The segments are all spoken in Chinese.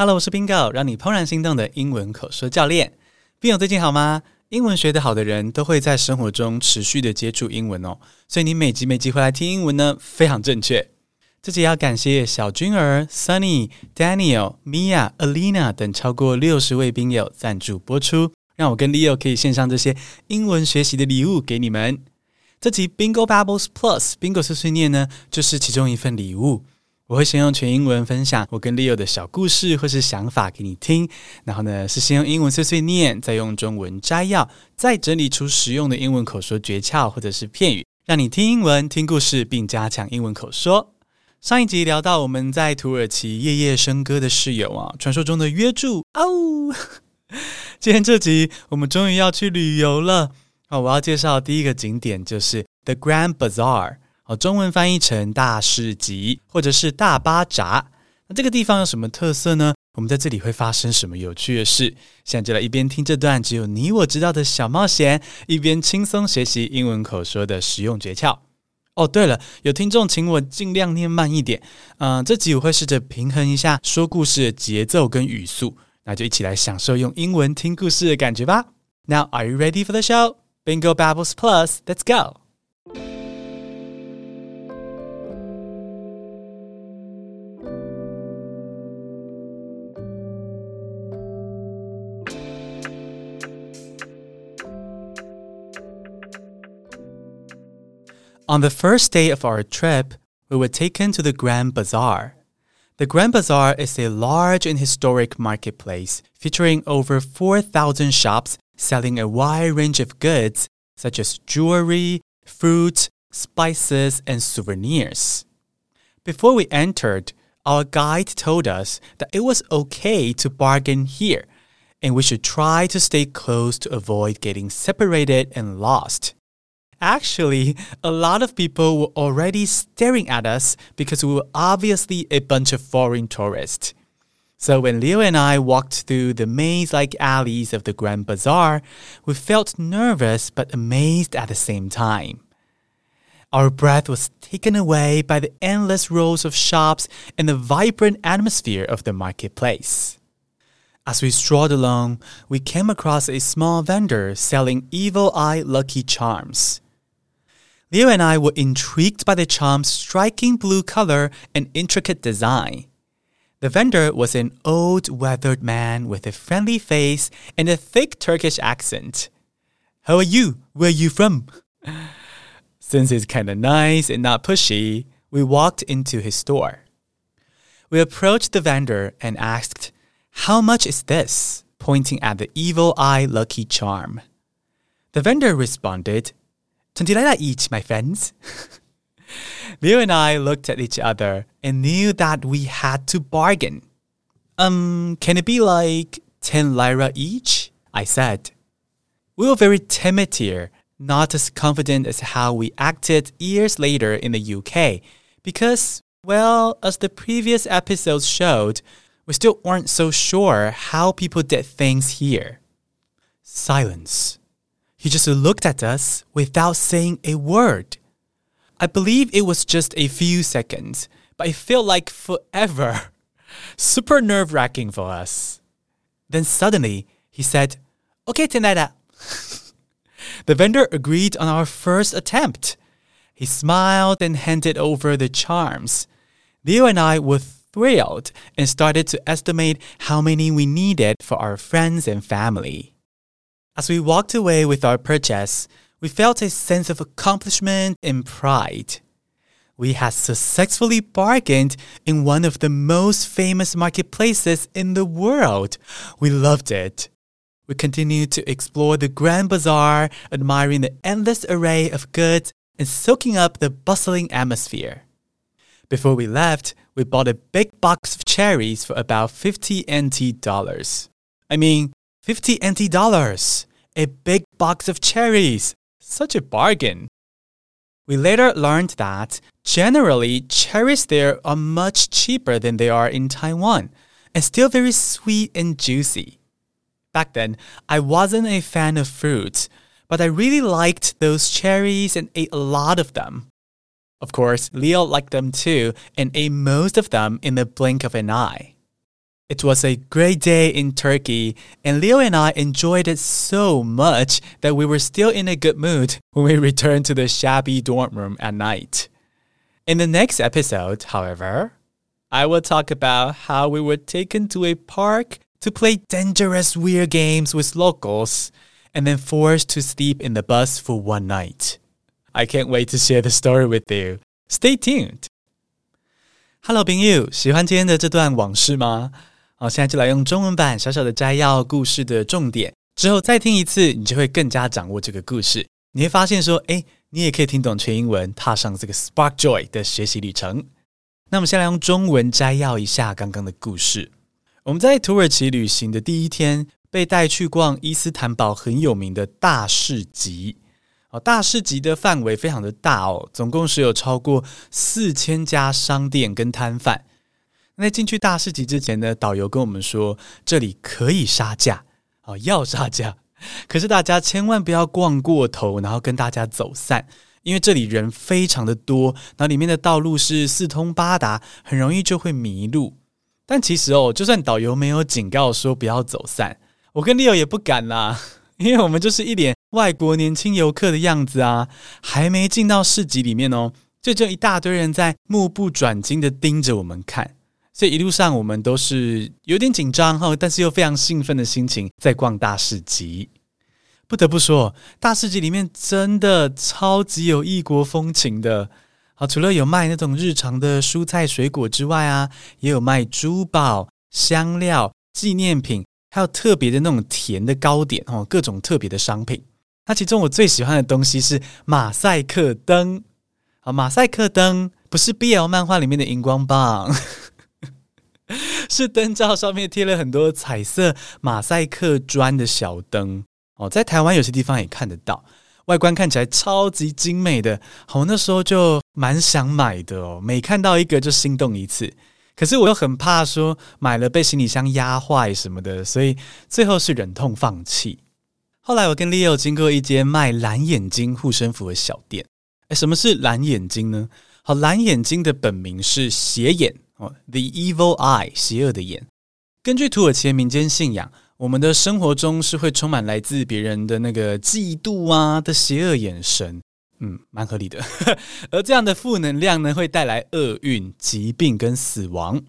Hello，我是 Bingo，让你怦然心动的英文口说教练。Bingo 最近好吗？英文学得好的人都会在生活中持续的接触英文哦，所以你每集每集回来听英文呢，非常正确。这集要感谢小君儿、Sunny、Daniel、Mia、Alina 等超过六十位宾友赞助播出，让我跟 Leo 可以献上这些英文学习的礼物给你们。这集 Bingo Babbles Plus Bingo 碎碎念呢，就是其中一份礼物。我会先用全英文分享我跟 Leo 的小故事或是想法给你听，然后呢是先用英文碎碎念，再用中文摘要，再整理出实用的英文口说诀窍或者是片语，让你听英文、听故事，并加强英文口说。上一集聊到我们在土耳其夜夜笙歌的室友啊，传说中的约柱哦。今天这集我们终于要去旅游了啊！我要介绍第一个景点就是 The Grand Bazaar，哦，中文翻译成大市集或者是大巴扎。那这个地方有什么特色呢？我们在这里会发生什么有趣的事？现在就来一边听这段只有你我知道的小冒险，一边轻松学习英文口说的实用诀窍。哦，对了，有听众请我尽量念慢一点。嗯、这集我会试着平衡一下说故事的节奏跟语速，那就一起来享受用英文听故事的感觉吧。Now, are you ready for the show? Bingo Babbles Plus, let's go! On the first day of our trip, we were taken to the Grand Bazaar. The Grand Bazaar is a large and historic marketplace featuring over 4,000 shops selling a wide range of goods such as jewelry, fruit, spices, and souvenirs. Before we entered, our guide told us that it was okay to bargain here and we should try to stay close to avoid getting separated and lost. Actually, a lot of people were already staring at us because we were obviously a bunch of foreign tourists. So when Leo and I walked through the maze-like alleys of the Grand Bazaar, we felt nervous but amazed at the same time. Our breath was taken away by the endless rows of shops and the vibrant atmosphere of the marketplace. As we strolled along, we came across a small vendor selling evil eye lucky charms. Leo and I were intrigued by the charm's striking blue color and intricate design. The vendor was an old, weathered man with a friendly face and a thick Turkish accent. How are you? Where are you from? Since he's kind of nice and not pushy, we walked into his store. We approached the vendor and asked, How much is this? pointing at the evil eye lucky charm. The vendor responded, Twenty each, my friends. Leo and I looked at each other and knew that we had to bargain. Um, can it be like 10 lira each? I said. We were very timid here, not as confident as how we acted years later in the UK, because, well, as the previous episodes showed, we still weren't so sure how people did things here. Silence. He just looked at us without saying a word. I believe it was just a few seconds, but it felt like forever. Super nerve wracking for us. Then suddenly, he said, Okay, Teneda. the vendor agreed on our first attempt. He smiled and handed over the charms. Leo and I were thrilled and started to estimate how many we needed for our friends and family. As we walked away with our purchase, we felt a sense of accomplishment and pride. We had successfully bargained in one of the most famous marketplaces in the world. We loved it. We continued to explore the Grand Bazaar, admiring the endless array of goods and soaking up the bustling atmosphere. Before we left, we bought a big box of cherries for about 50 NT dollars. I mean, 50 NT dollars! A big box of cherries. Such a bargain. We later learned that generally cherries there are much cheaper than they are in Taiwan and still very sweet and juicy. Back then, I wasn't a fan of fruits, but I really liked those cherries and ate a lot of them. Of course, Leo liked them too and ate most of them in the blink of an eye. It was a great day in Turkey, and Leo and I enjoyed it so much that we were still in a good mood when we returned to the shabby dorm room at night. In the next episode, however, I will talk about how we were taken to a park to play dangerous weird games with locals and then forced to sleep in the bus for one night. I can't wait to share the story with you. Stay tuned. Hello，朋友，喜欢今天的这段往事吗？ 好，现在就来用中文版小小的摘要故事的重点，之后再听一次，你就会更加掌握这个故事。你会发现说，诶，你也可以听懂全英文，踏上这个 Spark Joy 的学习旅程。那我们先来用中文摘要一下刚刚的故事。我们在土耳其旅行的第一天，被带去逛伊斯坦堡很有名的大市集。哦，大市集的范围非常的大哦，总共是有超过四千家商店跟摊贩。在进去大市集之前呢，导游跟我们说，这里可以杀价，哦，要杀价，可是大家千万不要逛过头，然后跟大家走散，因为这里人非常的多，然后里面的道路是四通八达，很容易就会迷路。但其实哦，就算导游没有警告说不要走散，我跟 Leo 也不敢啦，因为我们就是一脸外国年轻游客的样子啊，还没进到市集里面哦，就就一大堆人在目不转睛的盯着我们看。这一路上我们都是有点紧张哈，但是又非常兴奋的心情在逛大市集。不得不说，大市集里面真的超级有异国风情的。好，除了有卖那种日常的蔬菜水果之外啊，也有卖珠宝、香料、纪念品，还有特别的那种甜的糕点哦，各种特别的商品。那其中我最喜欢的东西是马赛克灯。好，马赛克灯不是 BL 漫画里面的荧光棒。是灯罩上面贴了很多彩色马赛克砖的小灯哦，在台湾有些地方也看得到，外观看起来超级精美的，好，那时候就蛮想买的哦，每看到一个就心动一次。可是我又很怕说买了被行李箱压坏什么的，所以最后是忍痛放弃。后来我跟 Leo 经过一间卖蓝眼睛护身符的小店，诶，什么是蓝眼睛呢？好，蓝眼睛的本名是斜眼。哦，The Evil Eye，邪恶的眼。根据土耳其民间信仰，我们的生活中是会充满来自别人的那个嫉妒啊的邪恶眼神，嗯，蛮合理的。而这样的负能量呢，会带来厄运、疾病跟死亡。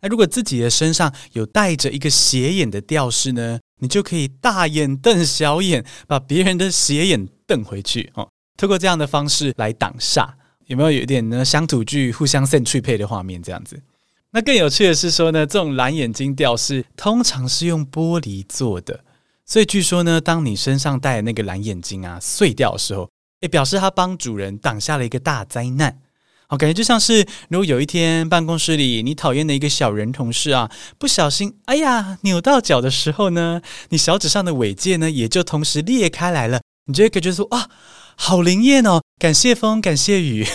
那如果自己的身上有带着一个邪眼的吊饰呢，你就可以大眼瞪小眼，把别人的邪眼瞪回去。哦，透过这样的方式来挡煞，有没有有一点呢乡土剧互相扇脆配的画面？这样子。那更有趣的是说呢，这种蓝眼睛吊饰通常是用玻璃做的，所以据说呢，当你身上戴的那个蓝眼睛啊碎掉的时候，诶，表示它帮主人挡下了一个大灾难。好，感觉就像是如果有一天办公室里你讨厌的一个小人同事啊，不小心哎呀扭到脚的时候呢，你小指上的尾戒呢也就同时裂开来了，你就会感觉说啊，好灵验哦，感谢风，感谢雨。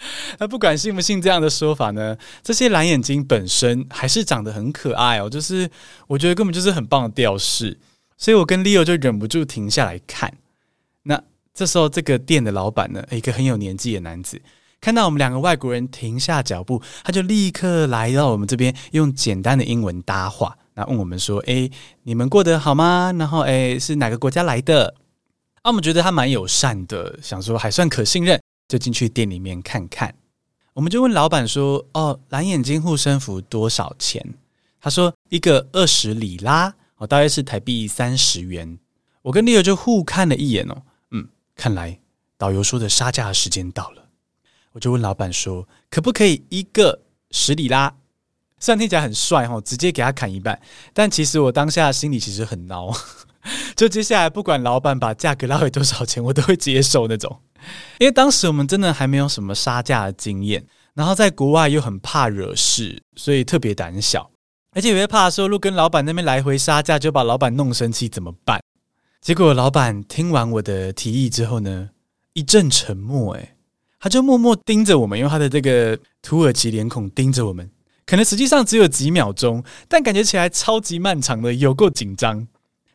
那不管信不信这样的说法呢，这些蓝眼睛本身还是长得很可爱哦，就是我觉得根本就是很棒的吊饰，所以我跟 Leo 就忍不住停下来看。那这时候，这个店的老板呢，一个很有年纪的男子，看到我们两个外国人停下脚步，他就立刻来到我们这边，用简单的英文搭话，那问我们说：“诶，你们过得好吗？然后诶，是哪个国家来的？”啊，我们觉得他蛮友善的，想说还算可信任。就进去店里面看看，我们就问老板说：“哦，蓝眼睛护身符多少钱？”他说：“一个二十里拉，哦，大约是台币三十元。”我跟 Leo 就互看了一眼哦，嗯，看来导游说的杀价的时间到了。我就问老板说：“可不可以一个十里拉？”虽然听起来很帅哦，直接给他砍一半，但其实我当下心里其实很恼。就接下来不管老板把价格拉回多少钱，我都会接受那种。因为当时我们真的还没有什么杀价的经验，然后在国外又很怕惹事，所以特别胆小，而且也会怕说，如果跟老板那边来回杀价，就把老板弄生气怎么办？结果老板听完我的提议之后呢，一阵沉默，诶，他就默默盯着我们，用他的这个土耳其脸孔盯着我们，可能实际上只有几秒钟，但感觉起来超级漫长的，有够紧张。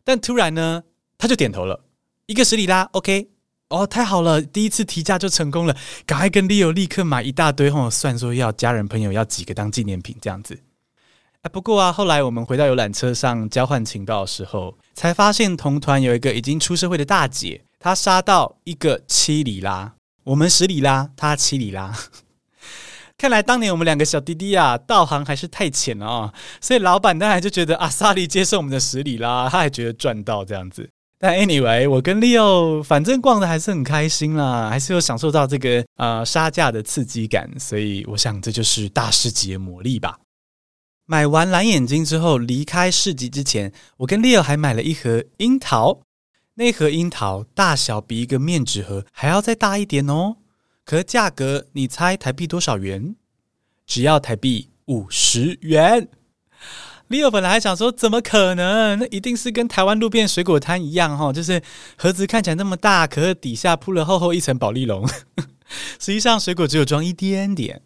但突然呢，他就点头了，一个十里拉，OK。哦，太好了！第一次提价就成功了，赶快跟 Leo 立刻买一大堆吼，算说要家人朋友要几个当纪念品这样子。哎，不过啊，后来我们回到游览车上交换情报的时候，才发现同团有一个已经出社会的大姐，她杀到一个七里拉，我们十里拉，她七里拉。看来当年我们两个小弟弟啊，道行还是太浅了啊，所以老板当然就觉得啊萨利接受我们的十里啦，他还觉得赚到这样子。但 anyway，我跟 Leo 反正逛的还是很开心啦，还是有享受到这个呃杀价的刺激感，所以我想这就是大市集的魔力吧。买完蓝眼睛之后，离开市集之前，我跟 Leo 还买了一盒樱桃。那盒樱桃大小比一个面纸盒还要再大一点哦。可价格，你猜台币多少元？只要台币五十元。Leo 本来还想说，怎么可能？那一定是跟台湾路边水果摊一样哈，就是盒子看起来那么大，可是底下铺了厚厚一层保利龙。实际上，水果只有装一点点。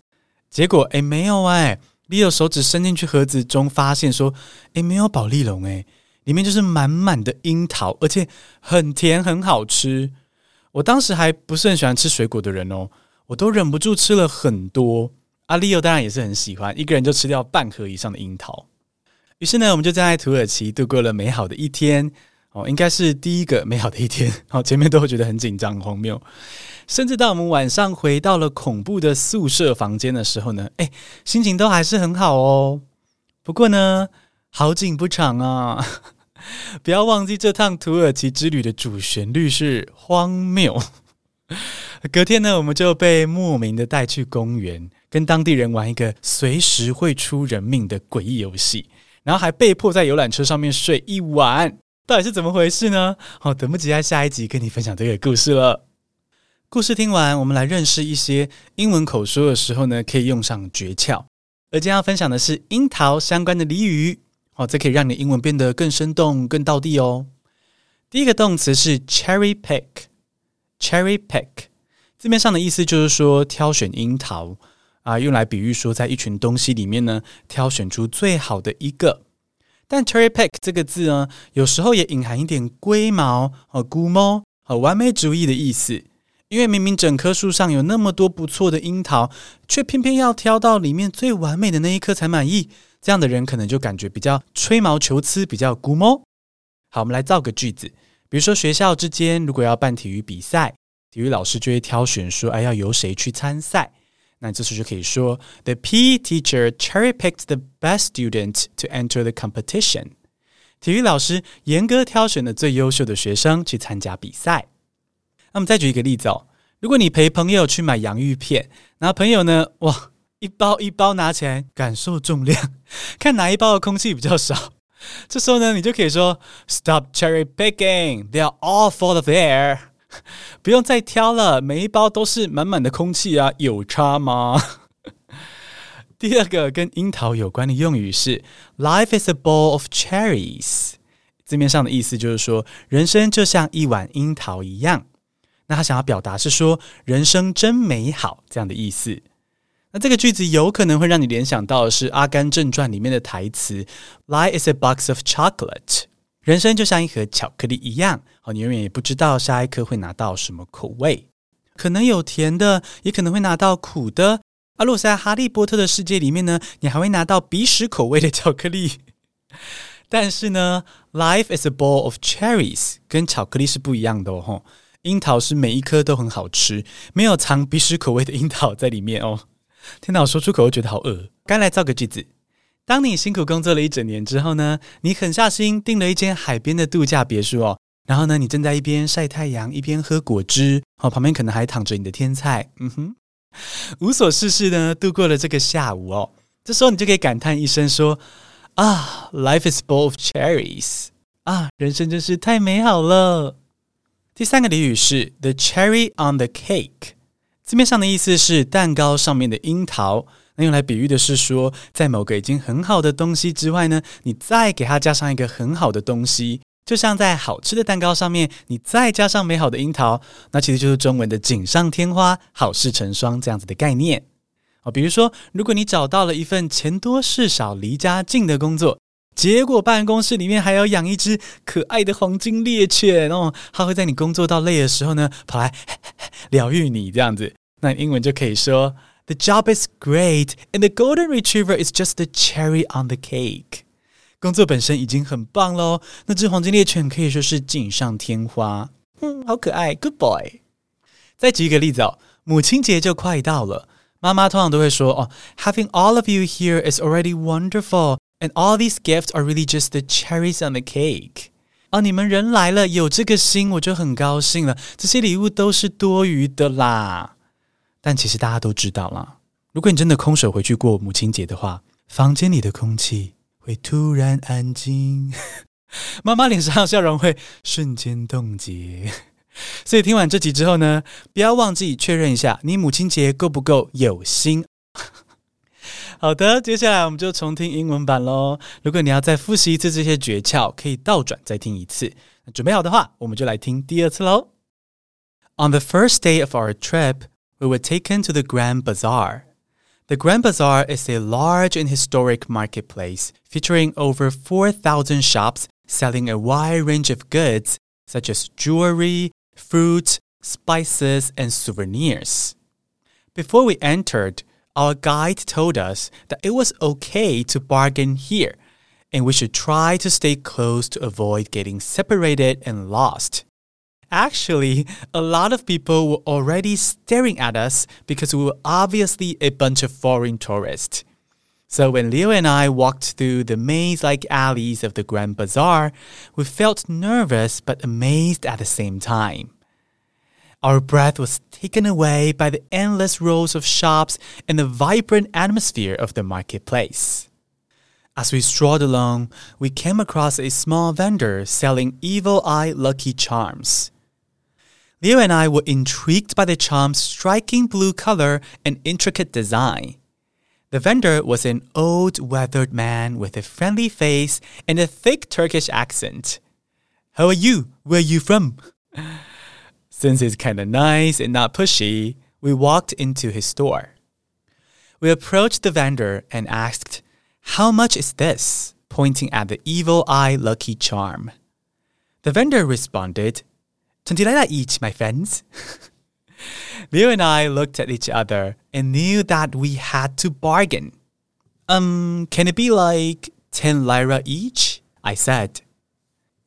结果，哎，没有哎。Leo 手指伸进去盒子中，发现说：“诶，没有保丽龙，诶，里面就是满满的樱桃，而且很甜，很好吃。”我当时还不是很喜欢吃水果的人哦，我都忍不住吃了很多。阿 Leo 当然也是很喜欢，一个人就吃掉半盒以上的樱桃。于是呢，我们就在土耳其度过了美好的一天。哦，应该是第一个美好的一天。哦，前面都会觉得很紧张、很荒谬。甚至到我们晚上回到了恐怖的宿舍房间的时候呢，哎，心情都还是很好哦。不过呢，好景不长啊，不要忘记这趟土耳其之旅的主旋律是荒谬。隔天呢，我们就被莫名的带去公园，跟当地人玩一个随时会出人命的诡异游戏，然后还被迫在游览车上面睡一晚。到底是怎么回事呢？好，等不及在下一集跟你分享这个故事了。故事听完，我们来认识一些英文口说的时候呢，可以用上诀窍。而今天要分享的是樱桃相关的俚语，哦，这可以让你英文变得更生动、更道地哦。第一个动词是 cherry pick，cherry pick，字面上的意思就是说挑选樱桃啊，用来比喻说在一群东西里面呢，挑选出最好的一个。但 cherry pick 这个字呢，有时候也隐含一点龟毛和龟毛和完美主义的意思。因为明明整棵树上有那么多不错的樱桃，却偏偏要挑到里面最完美的那一颗才满意，这样的人可能就感觉比较吹毛求疵，比较估摸。好，我们来造个句子，比如说学校之间如果要办体育比赛，体育老师就会挑选说，哎，要由谁去参赛？那这时就可以说，The PE teacher cherry-picked the best student to enter the competition。体育老师严格挑选了最优秀的学生去参加比赛。那么再举一个例子哦，如果你陪朋友去买洋芋片，然后朋友呢，哇，一包一包拿起来感受重量，看哪一包的空气比较少，这时候呢，你就可以说，Stop cherry picking, they are all full of air。不用再挑了，每一包都是满满的空气啊，有差吗？第二个跟樱桃有关的用语是，Life is a bowl of cherries。字面上的意思就是说，人生就像一碗樱桃一样。那他想要表达是说，人生真美好这样的意思。那这个句子有可能会让你联想到的是《阿甘正传》里面的台词：“Life is a box of chocolate。”人生就像一盒巧克力一样，哦，你永远也不知道下一颗会拿到什么口味，可能有甜的，也可能会拿到苦的。而如果在哈利波特的世界里面呢，你还会拿到鼻屎口味的巧克力。但是呢，Life is a bowl of cherries，跟巧克力是不一样的哦。樱桃是每一颗都很好吃，没有藏鼻屎口味的樱桃在里面哦。听到我说出口，我觉得好饿。该来造个句子：当你辛苦工作了一整年之后呢，你狠下心订了一间海边的度假别墅哦。然后呢，你正在一边晒太阳，一边喝果汁，哦，旁边可能还躺着你的天菜，嗯哼，无所事事呢，度过了这个下午哦。这时候你就可以感叹一声说：啊，Life is full of cherries，啊，人生真是太美好了。第三个俚语是 the cherry on the cake，字面上的意思是蛋糕上面的樱桃，那用来比喻的是说，在某个已经很好的东西之外呢，你再给它加上一个很好的东西，就像在好吃的蛋糕上面，你再加上美好的樱桃，那其实就是中文的锦上添花、好事成双这样子的概念。哦，比如说，如果你找到了一份钱多事少、离家近的工作。结果办公室里面还要养一只可爱的黄金猎犬哦，它会在你工作到累的时候呢，跑来疗愈你这样子。那英文就可以说 The job is great, and the golden retriever is just the cherry on the cake. 工作本身已经很棒喽，那只黄金猎犬可以说是锦上添花。嗯，好可爱，Good boy。再举一个例子哦，母亲节就快到了，妈妈通常都会说哦，Having all of you here is already wonderful, and all these gifts are really just the cherries on the cake. 哦，你们人来了，有这个心我就很高兴了，这些礼物都是多余的啦。但其实大家都知道啦，如果你真的空手回去过母亲节的话，房间里的空气会突然安静，妈妈脸上的笑容会瞬间冻结。所以听完这集之后呢，不要忘记确认一下你母亲节够不够有心。好的，接下来我们就重听英文版喽。如果你要再复习一次这些诀窍，可以倒转再听一次。准备好的话，我们就来听第二次喽。On the first day of our trip. we were taken to the Grand Bazaar. The Grand Bazaar is a large and historic marketplace featuring over 4,000 shops selling a wide range of goods such as jewelry, fruit, spices, and souvenirs. Before we entered, our guide told us that it was okay to bargain here and we should try to stay close to avoid getting separated and lost. Actually, a lot of people were already staring at us because we were obviously a bunch of foreign tourists. So when Leo and I walked through the maze-like alleys of the Grand Bazaar, we felt nervous but amazed at the same time. Our breath was taken away by the endless rows of shops and the vibrant atmosphere of the marketplace. As we strolled along, we came across a small vendor selling evil eye lucky charms. Leo and I were intrigued by the charm's striking blue color and intricate design. The vendor was an old, weathered man with a friendly face and a thick Turkish accent. How are you? Where are you from? Since he's kind of nice and not pushy, we walked into his store. We approached the vendor and asked, How much is this? pointing at the evil eye lucky charm. The vendor responded, Twenty each, my friends. Leo and I looked at each other and knew that we had to bargain. Um, can it be like 10 lira each? I said.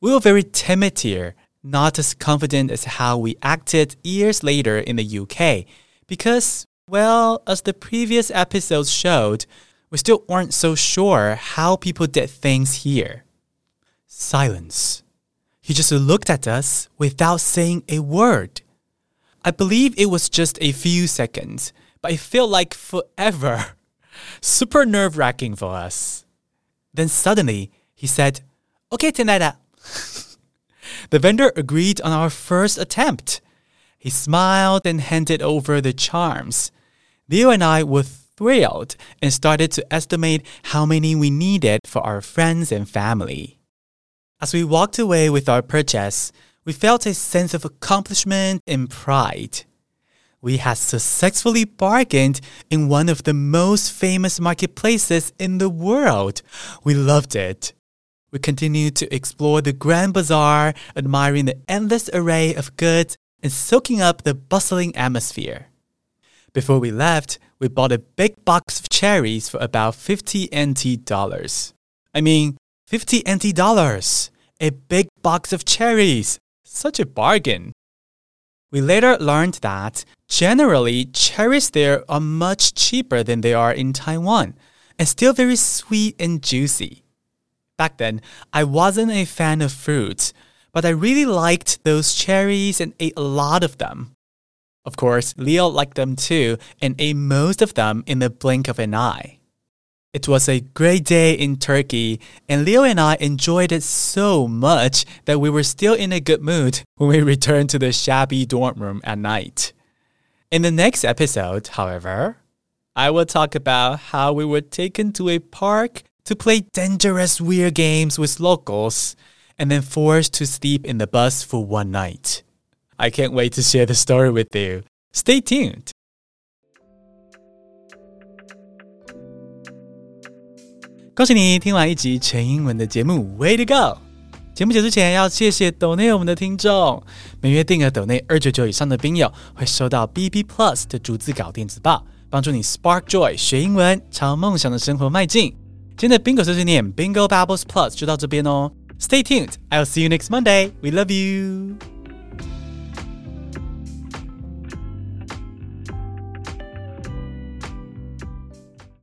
We were very timid here, not as confident as how we acted years later in the UK, because, well, as the previous episodes showed, we still weren't so sure how people did things here. Silence. He just looked at us without saying a word. I believe it was just a few seconds, but it felt like forever. Super nerve wracking for us. Then suddenly, he said, Okay, Tenada. the vendor agreed on our first attempt. He smiled and handed over the charms. Leo and I were thrilled and started to estimate how many we needed for our friends and family. As we walked away with our purchase, we felt a sense of accomplishment and pride. We had successfully bargained in one of the most famous marketplaces in the world. We loved it. We continued to explore the Grand Bazaar, admiring the endless array of goods and soaking up the bustling atmosphere. Before we left, we bought a big box of cherries for about 50 NT dollars. I mean, 50 NT dollars a big box of cherries. Such a bargain. We later learned that generally cherries there are much cheaper than they are in Taiwan and still very sweet and juicy. Back then, I wasn't a fan of fruits, but I really liked those cherries and ate a lot of them. Of course, Leo liked them too and ate most of them in the blink of an eye. It was a great day in Turkey, and Leo and I enjoyed it so much that we were still in a good mood when we returned to the shabby dorm room at night. In the next episode, however, I will talk about how we were taken to a park to play dangerous weird games with locals and then forced to sleep in the bus for one night. I can't wait to share the story with you. Stay tuned. 恭喜你听完一集全英文的节目，Way to go！节目结束前要谢谢抖内我们的听众，每月订阅抖内二九九以上的兵友会收到 B B Plus 的逐字稿电子报， 帮助你 spark joy 学英文，朝梦想的生活迈进。 今天的 Bingo 碎碎念 Bingo Babbles Plus 就到这边哦。Stay tuned. I'll see you next Monday. We love you.